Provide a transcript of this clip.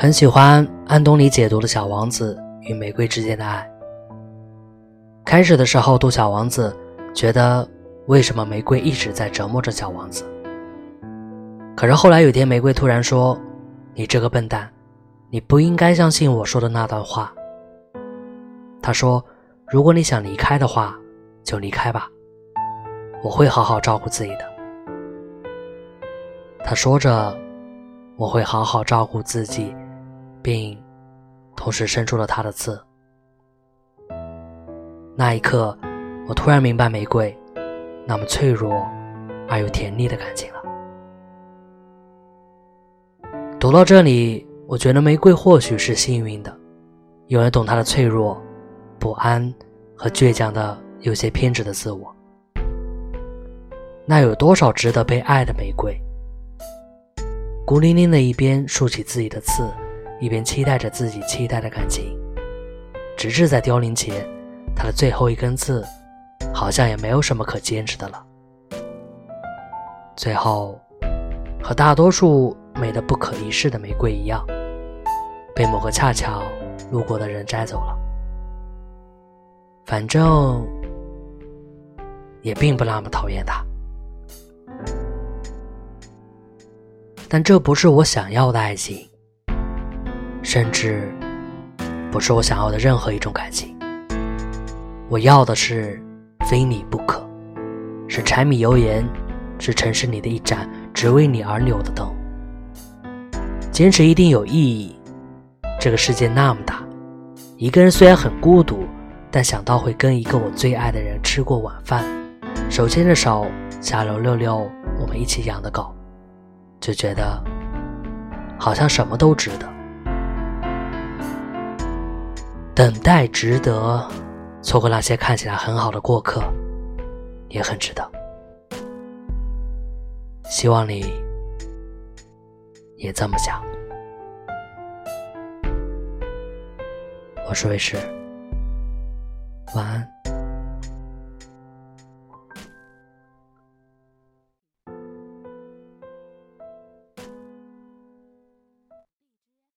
很喜欢安东尼解读的小王子与玫瑰之间的爱。开始的时候读小王子，觉得为什么玫瑰一直在折磨着小王子？可是后来有天，玫瑰突然说：“你这个笨蛋，你不应该相信我说的那段话。”他说：“如果你想离开的话，就离开吧，我会好好照顾自己的。”他说着：“我会好好照顾自己。”并同时伸出了他的刺。那一刻，我突然明白玫瑰那么脆弱而又甜蜜的感情了。读到这里，我觉得玫瑰或许是幸运的，有人懂她的脆弱、不安和倔强的有些偏执的自我。那有多少值得被爱的玫瑰，孤零零的一边竖起自己的刺？一边期待着自己期待的感情，直至在凋零前，他的最后一根刺，好像也没有什么可坚持的了。最后，和大多数美得不可一世的玫瑰一样，被某个恰巧路过的人摘走了。反正也并不那么讨厌他，但这不是我想要的爱情。甚至不是我想要的任何一种感情。我要的是非你不可，是柴米油盐，是城市里的一盏只为你而扭的灯。坚持一定有意义。这个世界那么大，一个人虽然很孤独，但想到会跟一个我最爱的人吃过晚饭，手牵着手下楼遛遛我们一起养的狗，就觉得好像什么都值得。等待值得，错过那些看起来很好的过客，也很值得。希望你也这么想。我是卫士，晚安。